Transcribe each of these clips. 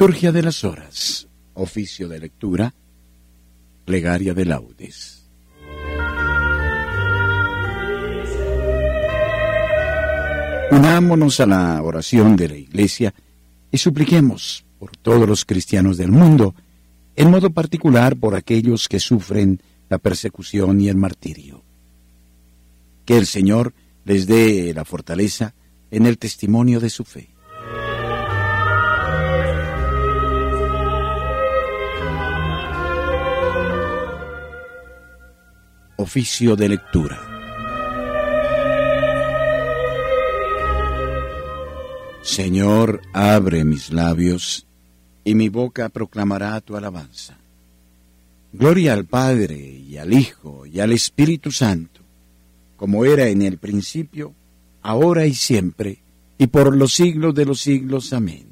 Liturgia de las Horas, oficio de lectura, plegaria de laudes. Unámonos a la oración de la Iglesia y supliquemos por todos los cristianos del mundo, en modo particular por aquellos que sufren la persecución y el martirio. Que el Señor les dé la fortaleza en el testimonio de su fe. Oficio de lectura. Señor, abre mis labios, y mi boca proclamará tu alabanza. Gloria al Padre, y al Hijo, y al Espíritu Santo, como era en el principio, ahora y siempre, y por los siglos de los siglos. Amén.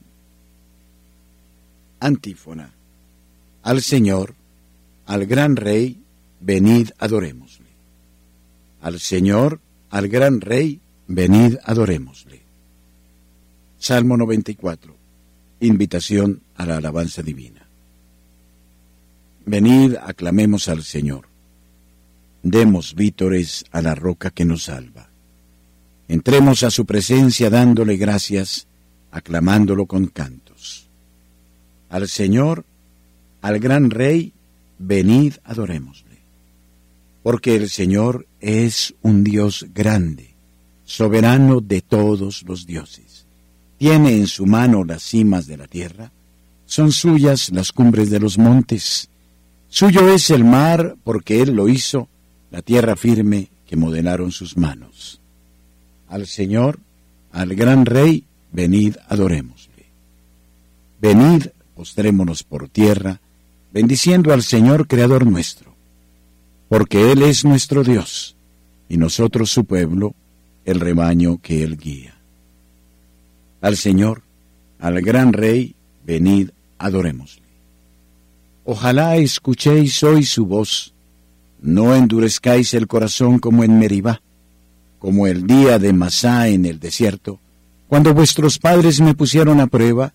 Antífona. Al Señor, al gran Rey, venid adorémosle. Al Señor, al gran Rey, venid adorémosle. Salmo 94. Invitación a la alabanza divina. Venid, aclamemos al Señor. Demos vítores a la roca que nos salva. Entremos a su presencia dándole gracias, aclamándolo con cantos. Al Señor, al gran Rey, venid adorémosle porque el Señor es un Dios grande, soberano de todos los dioses. Tiene en su mano las cimas de la tierra, son suyas las cumbres de los montes. Suyo es el mar, porque Él lo hizo, la tierra firme que modelaron sus manos. Al Señor, al gran Rey, venid, adorémosle. Venid, postrémonos por tierra, bendiciendo al Señor, Creador nuestro porque Él es nuestro Dios y nosotros su pueblo, el rebaño que Él guía. Al Señor, al gran Rey, venid, adorémosle. Ojalá escuchéis hoy su voz, no endurezcáis el corazón como en Meribá, como el día de Masá en el desierto, cuando vuestros padres me pusieron a prueba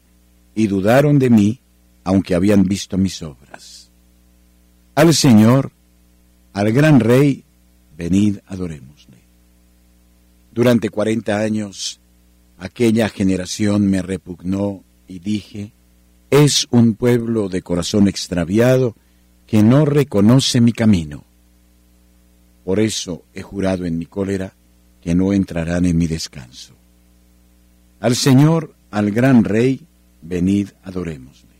y dudaron de mí, aunque habían visto mis obras. Al Señor, al gran rey, venid adorémosle. Durante cuarenta años aquella generación me repugnó y dije, es un pueblo de corazón extraviado que no reconoce mi camino. Por eso he jurado en mi cólera que no entrarán en mi descanso. Al Señor, al gran Rey, venid adorémosle.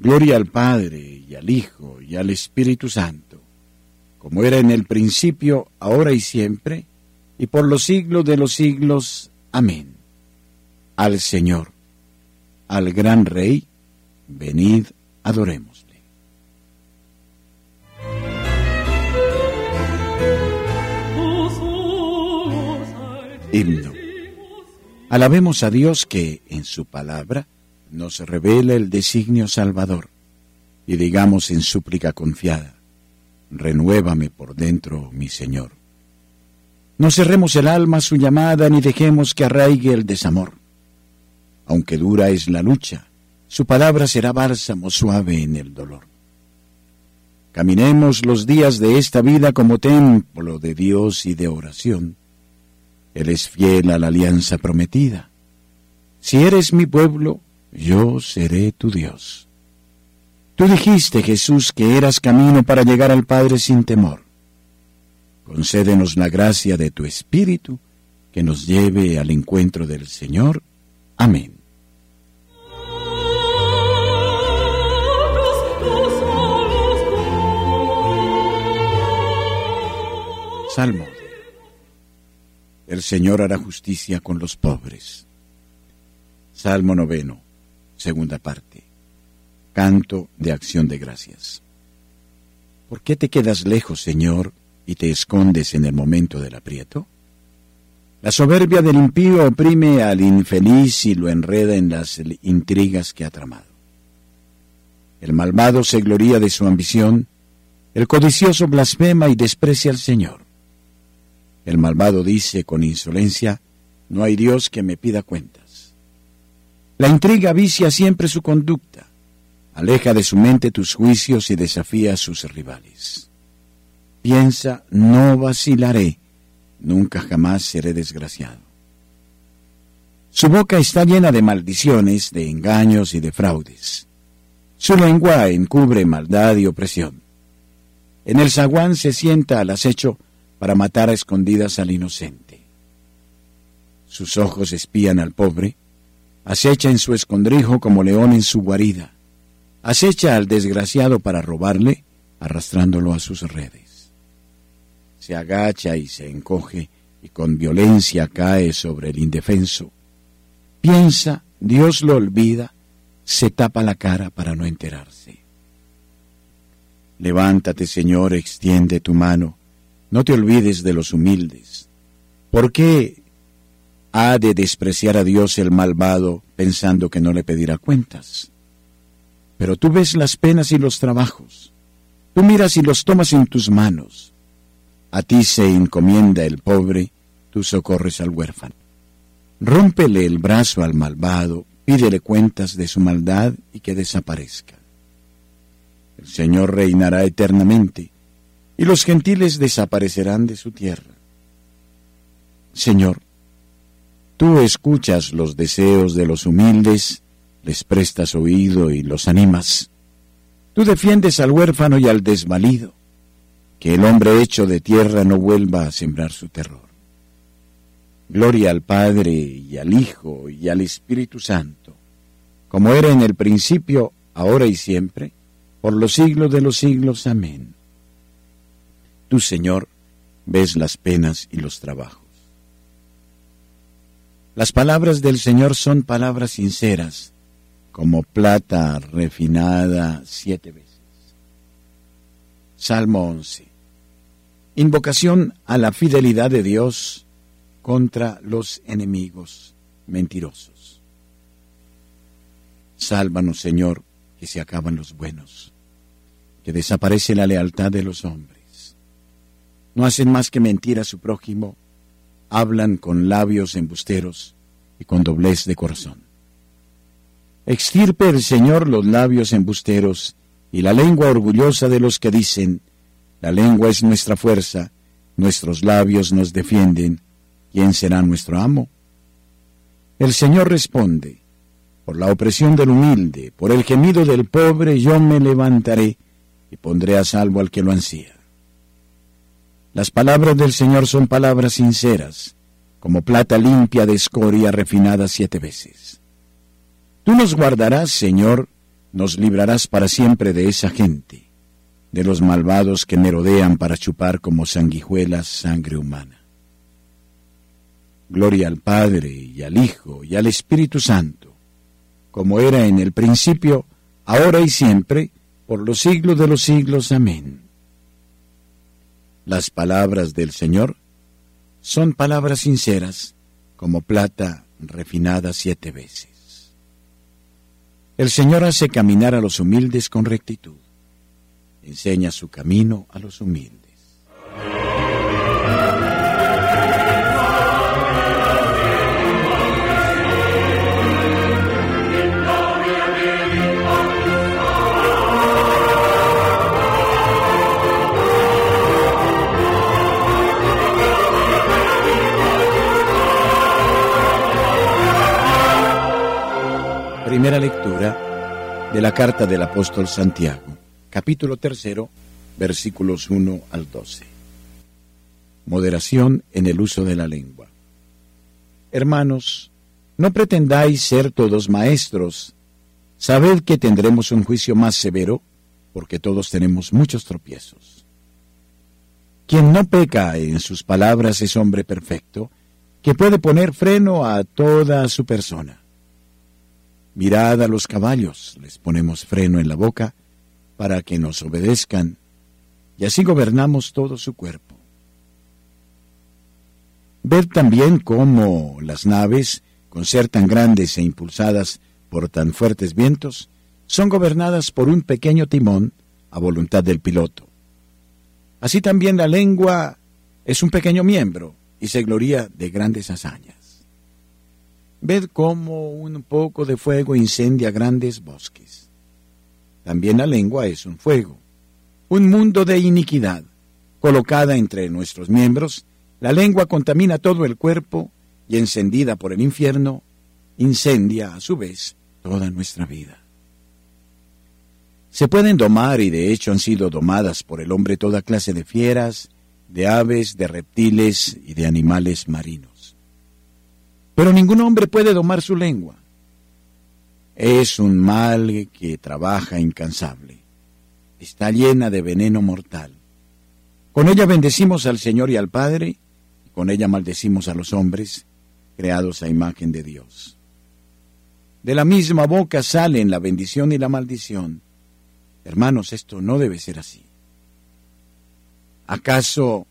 Gloria al Padre y al Hijo y al Espíritu Santo, como era en el principio, ahora y siempre, y por los siglos de los siglos. Amén. Al Señor, al gran Rey, venid, adorémosle. Himno. Alabemos a Dios que, en su palabra, nos revela el designio salvador y digamos en súplica confiada, renuévame por dentro, mi Señor. No cerremos el alma a su llamada ni dejemos que arraigue el desamor. Aunque dura es la lucha, su palabra será bálsamo suave en el dolor. Caminemos los días de esta vida como templo de Dios y de oración. Él es fiel a la alianza prometida. Si eres mi pueblo, yo seré tu Dios. Tú dijiste, Jesús, que eras camino para llegar al Padre sin temor. Concédenos la gracia de tu Espíritu, que nos lleve al encuentro del Señor. Amén. Salmo. El Señor hará justicia con los pobres. Salmo noveno segunda parte. Canto de acción de gracias. ¿Por qué te quedas lejos, Señor, y te escondes en el momento del aprieto? La soberbia del impío oprime al infeliz y lo enreda en las intrigas que ha tramado. El malvado se gloría de su ambición, el codicioso blasfema y desprecia al Señor. El malvado dice con insolencia, no hay Dios que me pida cuentas. La intriga vicia siempre su conducta, aleja de su mente tus juicios y desafía a sus rivales. Piensa, no vacilaré, nunca jamás seré desgraciado. Su boca está llena de maldiciones, de engaños y de fraudes. Su lengua encubre maldad y opresión. En el zaguán se sienta al acecho para matar a escondidas al inocente. Sus ojos espían al pobre, acecha en su escondrijo como león en su guarida, acecha al desgraciado para robarle, arrastrándolo a sus redes. Se agacha y se encoge y con violencia cae sobre el indefenso. Piensa, Dios lo olvida, se tapa la cara para no enterarse. Levántate, Señor, extiende tu mano, no te olvides de los humildes. ¿Por qué ha de despreciar a Dios el malvado pensando que no le pedirá cuentas? Pero tú ves las penas y los trabajos, tú miras y los tomas en tus manos. A ti se encomienda el pobre, tú socorres al huérfano. Rómpele el brazo al malvado, pídele cuentas de su maldad y que desaparezca. El Señor reinará eternamente, y los gentiles desaparecerán de su tierra. Señor, tú escuchas los deseos de los humildes, les prestas oído y los animas. Tú defiendes al huérfano y al desvalido, que el hombre hecho de tierra no vuelva a sembrar su terror. Gloria al Padre y al Hijo y al Espíritu Santo, como era en el principio, ahora y siempre, por los siglos de los siglos. Amén. Tú, Señor, ves las penas y los trabajos. Las palabras del Señor son palabras sinceras, como plata refinada siete veces. Salmo 11. Invocación a la fidelidad de Dios contra los enemigos mentirosos. Sálvanos, Señor, que se acaban los buenos, que desaparece la lealtad de los hombres. No hacen más que mentir a su prójimo, hablan con labios embusteros y con doblez de corazón. Extirpe el Señor los labios embusteros y la lengua orgullosa de los que dicen, la lengua es nuestra fuerza, nuestros labios nos defienden, ¿quién será nuestro amo? El Señor responde, por la opresión del humilde, por el gemido del pobre, yo me levantaré y pondré a salvo al que lo ansía. Las palabras del Señor son palabras sinceras, como plata limpia de escoria refinada siete veces. Tú nos guardarás, Señor, nos librarás para siempre de esa gente, de los malvados que merodean para chupar como sanguijuelas sangre humana. Gloria al Padre y al Hijo y al Espíritu Santo, como era en el principio, ahora y siempre, por los siglos de los siglos. Amén. Las palabras del Señor son palabras sinceras, como plata refinada siete veces. El Señor hace caminar a los humildes con rectitud, enseña su camino a los humildes. Primera lectura de la carta del apóstol Santiago, capítulo tercero, versículos 1 al 12. Moderación en el uso de la lengua. Hermanos, no pretendáis ser todos maestros. Sabed que tendremos un juicio más severo, porque todos tenemos muchos tropiezos. Quien no peca en sus palabras es hombre perfecto, que puede poner freno a toda su persona. Mirad a los caballos, les ponemos freno en la boca para que nos obedezcan, y así gobernamos todo su cuerpo. Ved también cómo las naves, con ser tan grandes e impulsadas por tan fuertes vientos, son gobernadas por un pequeño timón a voluntad del piloto. Así también la lengua es un pequeño miembro y se gloria de grandes hazañas. Ved cómo un poco de fuego incendia grandes bosques. También la lengua es un fuego, un mundo de iniquidad. Colocada entre nuestros miembros, la lengua contamina todo el cuerpo y encendida por el infierno, incendia a su vez toda nuestra vida. Se pueden domar y de hecho han sido domadas por el hombre toda clase de fieras, de aves, de reptiles y de animales marinos. Pero ningún hombre puede domar su lengua. Es un mal que trabaja incansable. Está llena de veneno mortal. Con ella bendecimos al Señor y al Padre, y con ella maldecimos a los hombres, creados a imagen de Dios. De la misma boca salen la bendición y la maldición. Hermanos, esto no debe ser así. ¿Acaso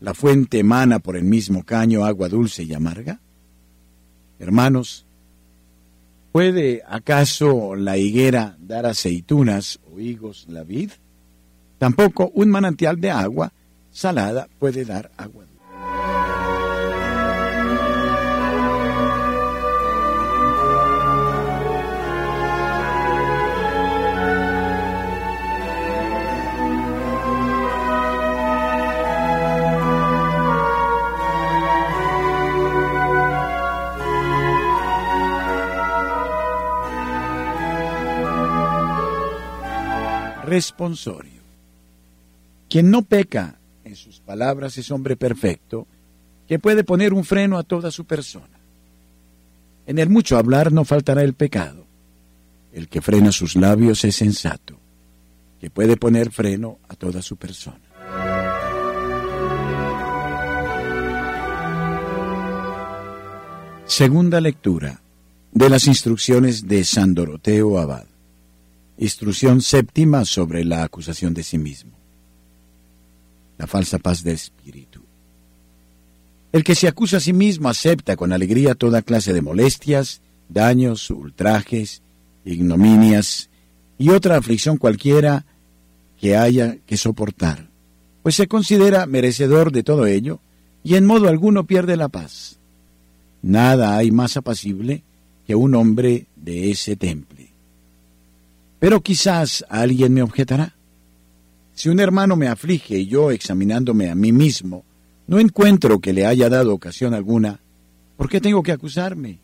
la fuente emana por el mismo caño agua dulce y amarga? Hermanos, ¿puede acaso la higuera dar aceitunas o higos la vid? Tampoco un manantial de agua salada puede dar agua responsorio. Quien no peca en sus palabras es hombre perfecto, que puede poner un freno a toda su persona. En el mucho hablar no faltará el pecado. El que frena sus labios es sensato, que puede poner freno a toda su persona. Segunda lectura de las instrucciones de San Doroteo Abad. Instrucción séptima sobre la acusación de sí mismo. La falsa paz de espíritu. El que se acusa a sí mismo acepta con alegría toda clase de molestias, daños, ultrajes, ignominias y otra aflicción cualquiera que haya que soportar, pues se considera merecedor de todo ello y en modo alguno pierde la paz. Nada hay más apacible que un hombre de ese temple. Pero quizás alguien me objetará. Si un hermano me aflige y yo, examinándome a mí mismo, no encuentro que le haya dado ocasión alguna, ¿por qué tengo que acusarme?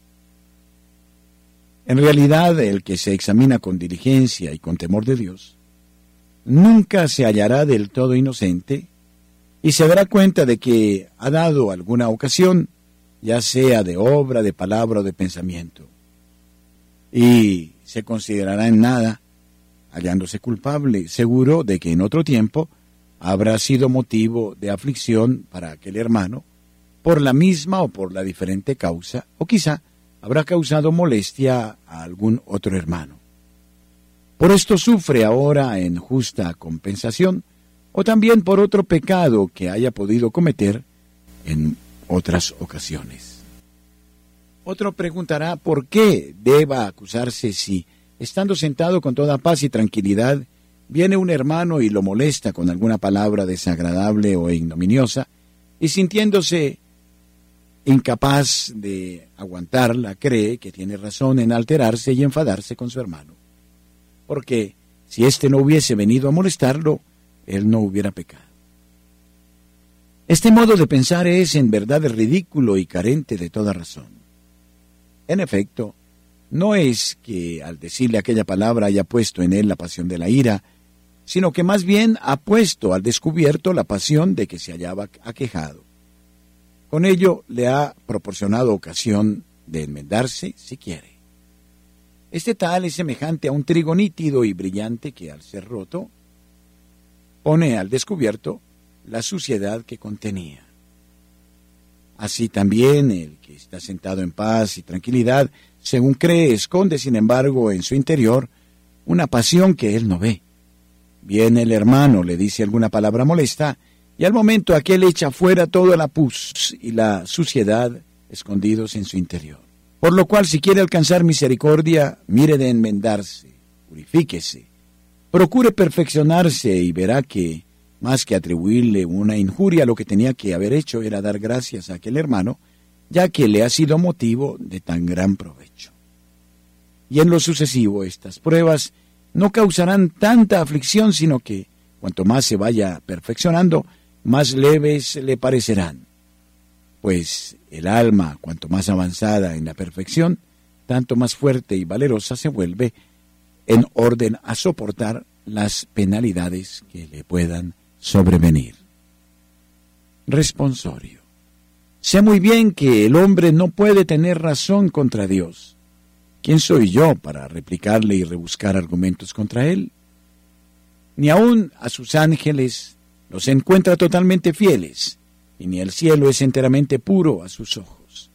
En realidad, el que se examina con diligencia y con temor de Dios, nunca se hallará del todo inocente y se dará cuenta de que ha dado alguna ocasión, ya sea de obra, de palabra o de pensamiento. Y se considerará en nada hallándose culpable, seguro de que en otro tiempo habrá sido motivo de aflicción para aquel hermano, por la misma o por la diferente causa, o quizá habrá causado molestia a algún otro hermano. Por esto sufre ahora en justa compensación, o también por otro pecado que haya podido cometer en otras ocasiones. Otro preguntará por qué deba acusarse si Estando sentado con toda paz y tranquilidad, viene un hermano y lo molesta con alguna palabra desagradable o ignominiosa, y sintiéndose incapaz de aguantarla, cree que tiene razón en alterarse y enfadarse con su hermano. Porque si éste no hubiese venido a molestarlo, él no hubiera pecado. Este modo de pensar es en verdad ridículo y carente de toda razón. En efecto, no es que al decirle aquella palabra haya puesto en él la pasión de la ira, sino que más bien ha puesto al descubierto la pasión de que se hallaba aquejado. Con ello le ha proporcionado ocasión de enmendarse si quiere. Este tal es semejante a un trigo nítido y brillante que al ser roto pone al descubierto la suciedad que contenía. Así también el que está sentado en paz y tranquilidad según cree, esconde, sin embargo, en su interior una pasión que él no ve. Viene el hermano, le dice alguna palabra molesta, y al momento aquel echa fuera toda la pus y la suciedad escondidos en su interior. Por lo cual, si quiere alcanzar misericordia, mire de enmendarse, purifíquese, procure perfeccionarse y verá que, más que atribuirle una injuria, lo que tenía que haber hecho era dar gracias a aquel hermano ya que le ha sido motivo de tan gran provecho. Y en lo sucesivo estas pruebas no causarán tanta aflicción, sino que cuanto más se vaya perfeccionando, más leves le parecerán. Pues el alma, cuanto más avanzada en la perfección, tanto más fuerte y valerosa se vuelve en orden a soportar las penalidades que le puedan sobrevenir. Responsorio. Sé muy bien que el hombre no puede tener razón contra Dios. ¿Quién soy yo para replicarle y rebuscar argumentos contra él? Ni aun a sus ángeles los encuentra totalmente fieles, y ni el cielo es enteramente puro a sus ojos.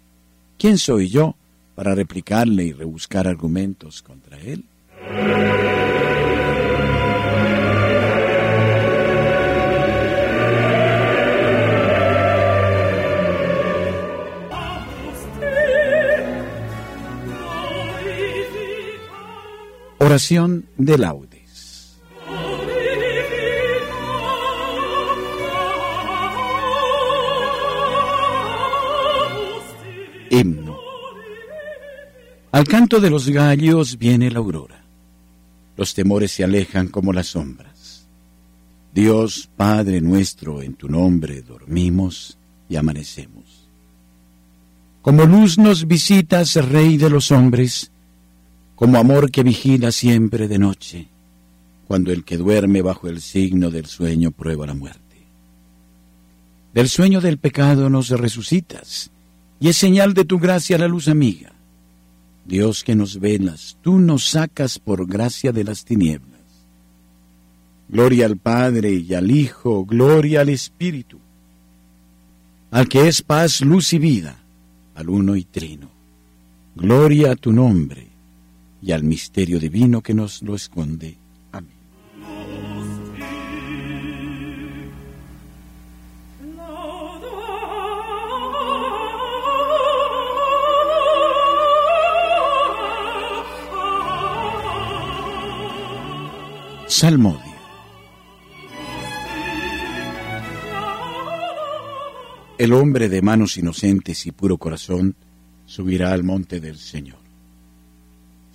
¿Quién soy yo para replicarle y rebuscar argumentos contra él? Oración de laudes. Himno. Al canto de los gallos viene la aurora. Los temores se alejan como las sombras. Dios, Padre nuestro, en tu nombre dormimos y amanecemos. Como luz nos visitas, Rey de los hombres, como amor que vigila siempre de noche, cuando el que duerme bajo el signo del sueño prueba la muerte. Del sueño del pecado nos resucitas, y es señal de tu gracia la luz amiga. Dios que nos velas, tú nos sacas por gracia de las tinieblas. Gloria al Padre y al Hijo, gloria al Espíritu, al que es paz, luz y vida, al uno y trino. Gloria a tu nombre y al misterio divino que nos lo esconde. Amén. Salmodia. El hombre de manos inocentes y puro corazón subirá al monte del Señor.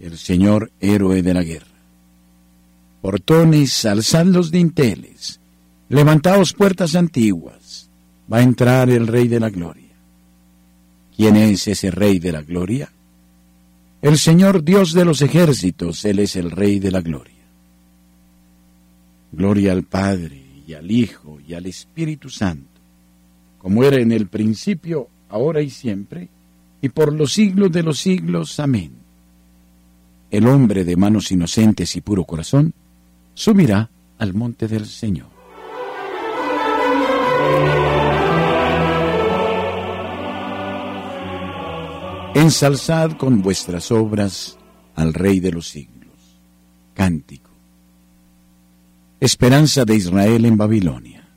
el Señor héroe de la guerra. Portones, alzad los dinteles, levantaos puertas antiguas, va a entrar el Rey de la Gloria. ¿Quién es ese Rey de la Gloria? El Señor Dios de los ejércitos, Él es el Rey de la Gloria. Gloria al Padre y al Hijo y al Espíritu Santo, como era en el principio, ahora y siempre, y por los siglos de los siglos. Amén el hombre de manos inocentes y puro corazón, subirá al monte del Señor. Ensalzad con vuestras obras al Rey de los siglos. Cántico. Esperanza de Israel en Babilonia.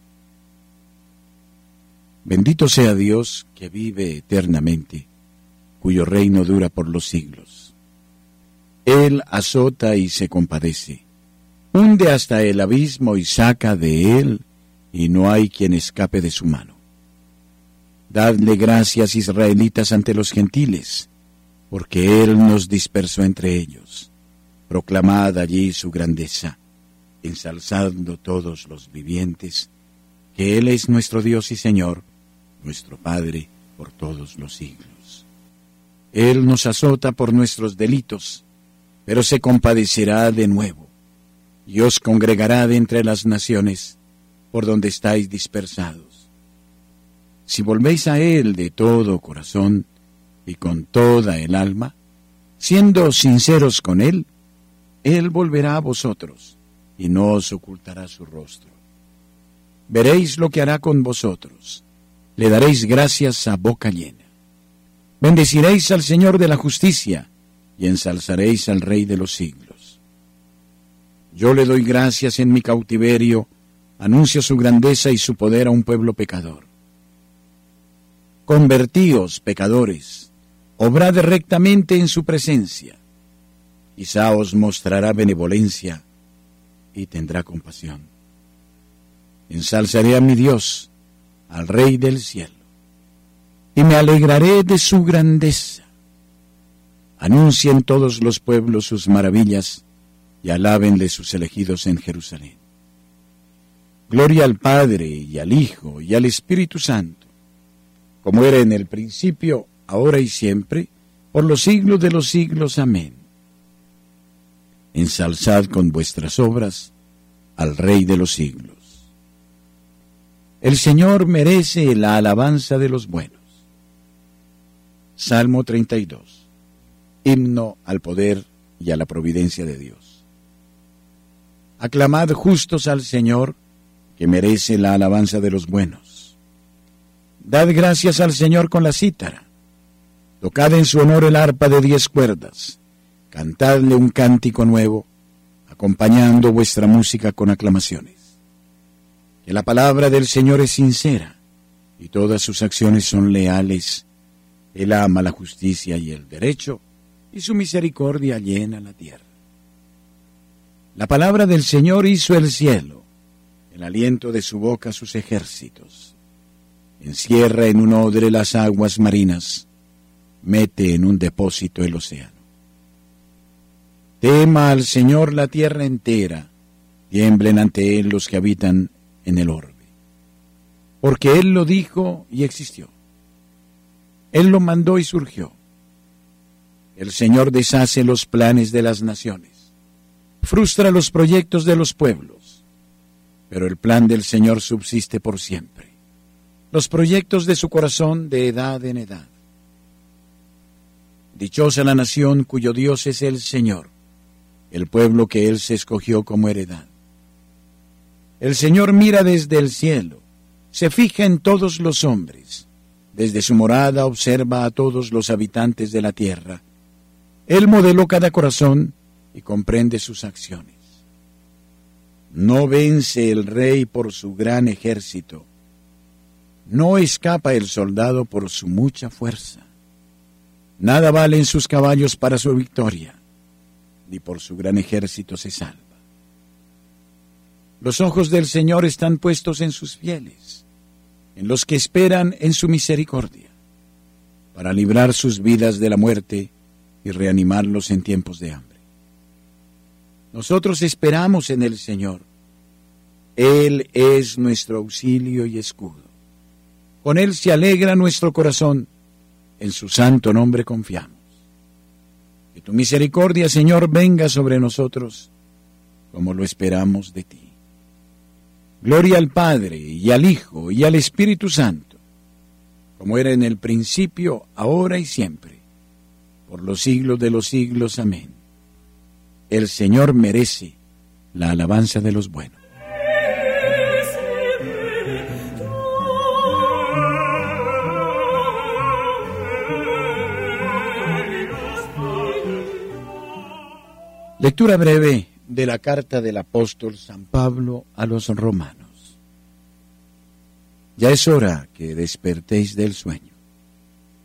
Bendito sea Dios que vive eternamente, cuyo reino dura por los siglos. Él azota y se compadece, hunde hasta el abismo y saca de él, y no hay quien escape de su mano. Dadle gracias, israelitas, ante los gentiles, porque Él nos dispersó entre ellos. Proclamad allí su grandeza, ensalzando todos los vivientes, que Él es nuestro Dios y Señor, nuestro Padre por todos los siglos. Él nos azota por nuestros delitos, pero se compadecerá de nuevo, y os congregará de entre las naciones por donde estáis dispersados. Si volvéis a Él de todo corazón y con toda el alma, siendo sinceros con Él, Él volverá a vosotros y no os ocultará su rostro. Veréis lo que hará con vosotros. Le daréis gracias a boca llena. Bendeciréis al Señor de la justicia y ensalzaréis al Rey de los siglos. Yo le doy gracias en mi cautiverio, anuncio su grandeza y su poder a un pueblo pecador. Convertíos, pecadores, obrad rectamente en su presencia. Quizá os mostrará benevolencia y tendrá compasión. Ensalzaré a mi Dios, al Rey del cielo, y me alegraré de su grandeza. Anuncien todos los pueblos sus maravillas y alábenle sus elegidos en Jerusalén. Gloria al Padre y al Hijo y al Espíritu Santo, como era en el principio, ahora y siempre, por los siglos de los siglos. Amén. Ensalzad con vuestras obras al Rey de los siglos. El Señor merece la alabanza de los buenos. Salmo 32. Himno al poder y a la providencia de Dios. Aclamad justos al Señor, que merece la alabanza de los buenos. Dad gracias al Señor con la cítara. Tocad en su honor el arpa de diez cuerdas. Cantadle un cántico nuevo, acompañando vuestra música con aclamaciones. Que la palabra del Señor es sincera y todas sus acciones son leales. Él ama la justicia y el derecho y su misericordia llena la tierra. La palabra del Señor hizo el cielo, el aliento de su boca sus ejércitos. Encierra en un odre las aguas marinas, mete en un depósito el océano. Tema al Señor la tierra entera, tiemblen ante Él los que habitan en el orbe. Porque Él lo dijo y existió. Él lo mandó y surgió. El Señor deshace los planes de las naciones, frustra los proyectos de los pueblos, pero el plan del Señor subsiste por siempre. Los proyectos de su corazón de edad en edad. Dichosa la nación cuyo Dios es el Señor, el pueblo que Él se escogió como heredad. El Señor mira desde el cielo, se fija en todos los hombres, desde su morada observa a todos los habitantes de la tierra. Él modeló cada corazón y comprende sus acciones. No vence el rey por su gran ejército, no escapa el soldado por su mucha fuerza. Nada valen sus caballos para su victoria, ni por su gran ejército se salva. Los ojos del Señor están puestos en sus fieles, en los que esperan en su misericordia, para librar sus vidas de la muerte y reanimarlos en tiempos de hambre. Nosotros esperamos en el Señor. Él es nuestro auxilio y escudo. Con Él se alegra nuestro corazón en su santo nombre confiamos. Que tu misericordia, Señor, venga sobre nosotros como lo esperamos de ti. Gloria al Padre y al Hijo y al Espíritu Santo, como era en el principio, ahora y siempre, por los siglos de los siglos. Amén. El Señor merece la alabanza de los buenos. Lectura breve de la carta del apóstol San Pablo a los romanos. Ya es hora que despertéis del sueño.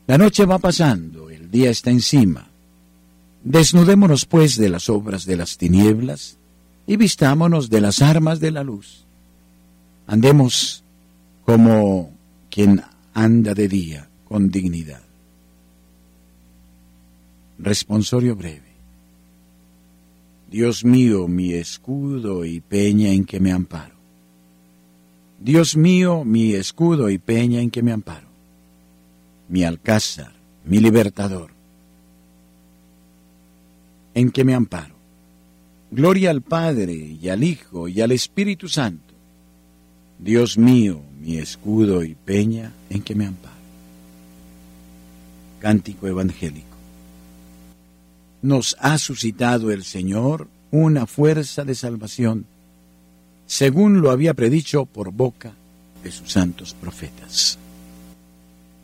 La noche va pasando, el día está encima. Desnudémonos pues de las obras de las tinieblas y vistámonos de las armas de la luz. Andemos como quien anda de día con dignidad. Responsorio breve. Dios mío, mi escudo y peña en que me amparo. Dios mío, mi escudo y peña en que me amparo. Mi alcázar, mi libertador, en que me amparo. Gloria al Padre y al Hijo y al Espíritu Santo. Dios mío, mi escudo y peña en que me amparo. Cántico Evangélico. Nos ha suscitado el Señor una fuerza de salvación, según lo había predicho por boca de sus santos profetas.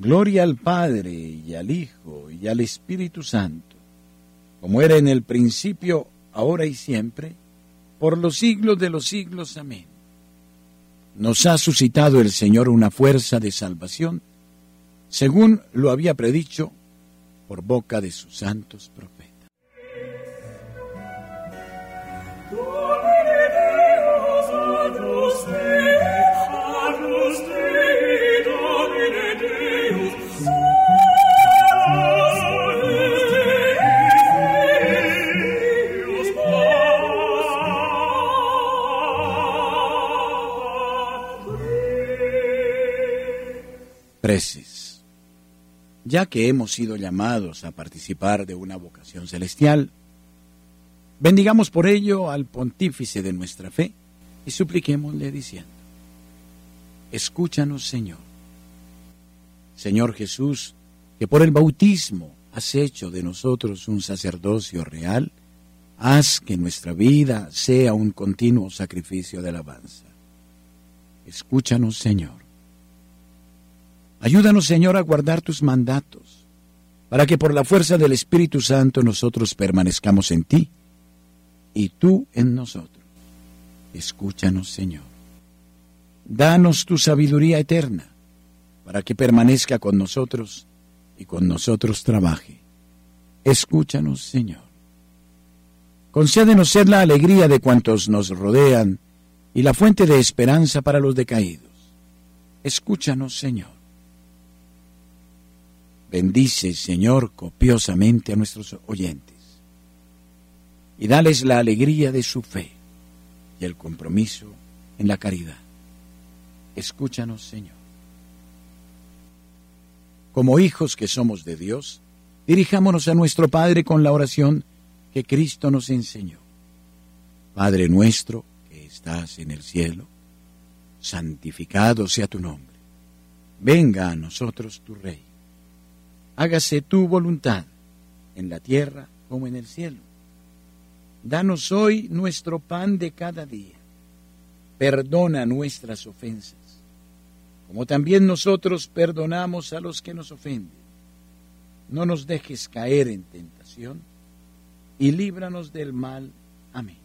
Gloria al Padre y al Hijo y al Espíritu Santo, como era en el principio, ahora y siempre, por los siglos de los siglos. Amén. Nos ha suscitado el Señor una fuerza de salvación, según lo había predicho por boca de sus santos profetas. Ya que hemos sido llamados a participar de una vocación celestial, bendigamos por ello al pontífice de nuestra fe y supliquémosle diciendo, escúchanos Señor. Señor Jesús, que por el bautismo has hecho de nosotros un sacerdocio real, haz que nuestra vida sea un continuo sacrificio de alabanza. Escúchanos Señor. Ayúdanos, Señor, a guardar tus mandatos, para que por la fuerza del Espíritu Santo nosotros permanezcamos en ti y tú en nosotros. Escúchanos, Señor. Danos tu sabiduría eterna, para que permanezca con nosotros y con nosotros trabaje. Escúchanos, Señor. Concédenos ser la alegría de cuantos nos rodean y la fuente de esperanza para los decaídos. Escúchanos, Señor. Bendice, Señor, copiosamente a nuestros oyentes y dales la alegría de su fe y el compromiso en la caridad. Escúchanos, Señor. Como hijos que somos de Dios, dirijámonos a nuestro Padre con la oración que Cristo nos enseñó. Padre nuestro que estás en el cielo, santificado sea tu nombre. Venga a nosotros tu Rey hágase tu voluntad, en la tierra como en el cielo. Danos hoy nuestro pan de cada día. Perdona nuestras ofensas, como también nosotros perdonamos a los que nos ofenden. No nos dejes caer en tentación y líbranos del mal. Amén.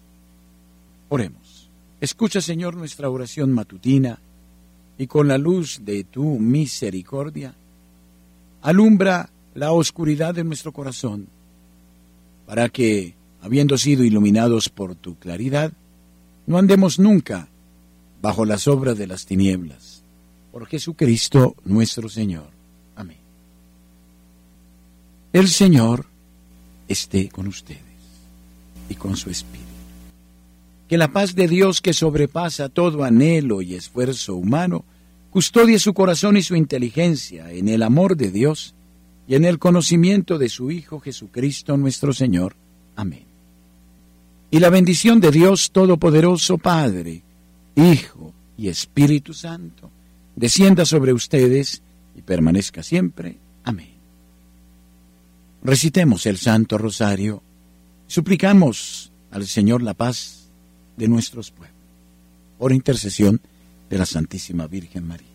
Oremos. Escucha, Señor, nuestra oración matutina y con la luz de tu misericordia, alumbra la oscuridad de nuestro corazón, para que, habiendo sido iluminados por tu claridad, no andemos nunca bajo las obras de las tinieblas. Por Jesucristo nuestro Señor. Amén. El Señor esté con ustedes y con su Espíritu que la paz de Dios que sobrepasa todo anhelo y esfuerzo humano, custodie su corazón y su inteligencia en el amor de Dios y en el conocimiento de su Hijo Jesucristo nuestro Señor. Amén. Y la bendición de Dios Todopoderoso, Padre, Hijo y Espíritu Santo, descienda sobre ustedes y permanezca siempre. Amén. Recitemos el Santo Rosario, suplicamos al Señor la paz de nuestros pueblos, por intercesión la Santísima Virgen María.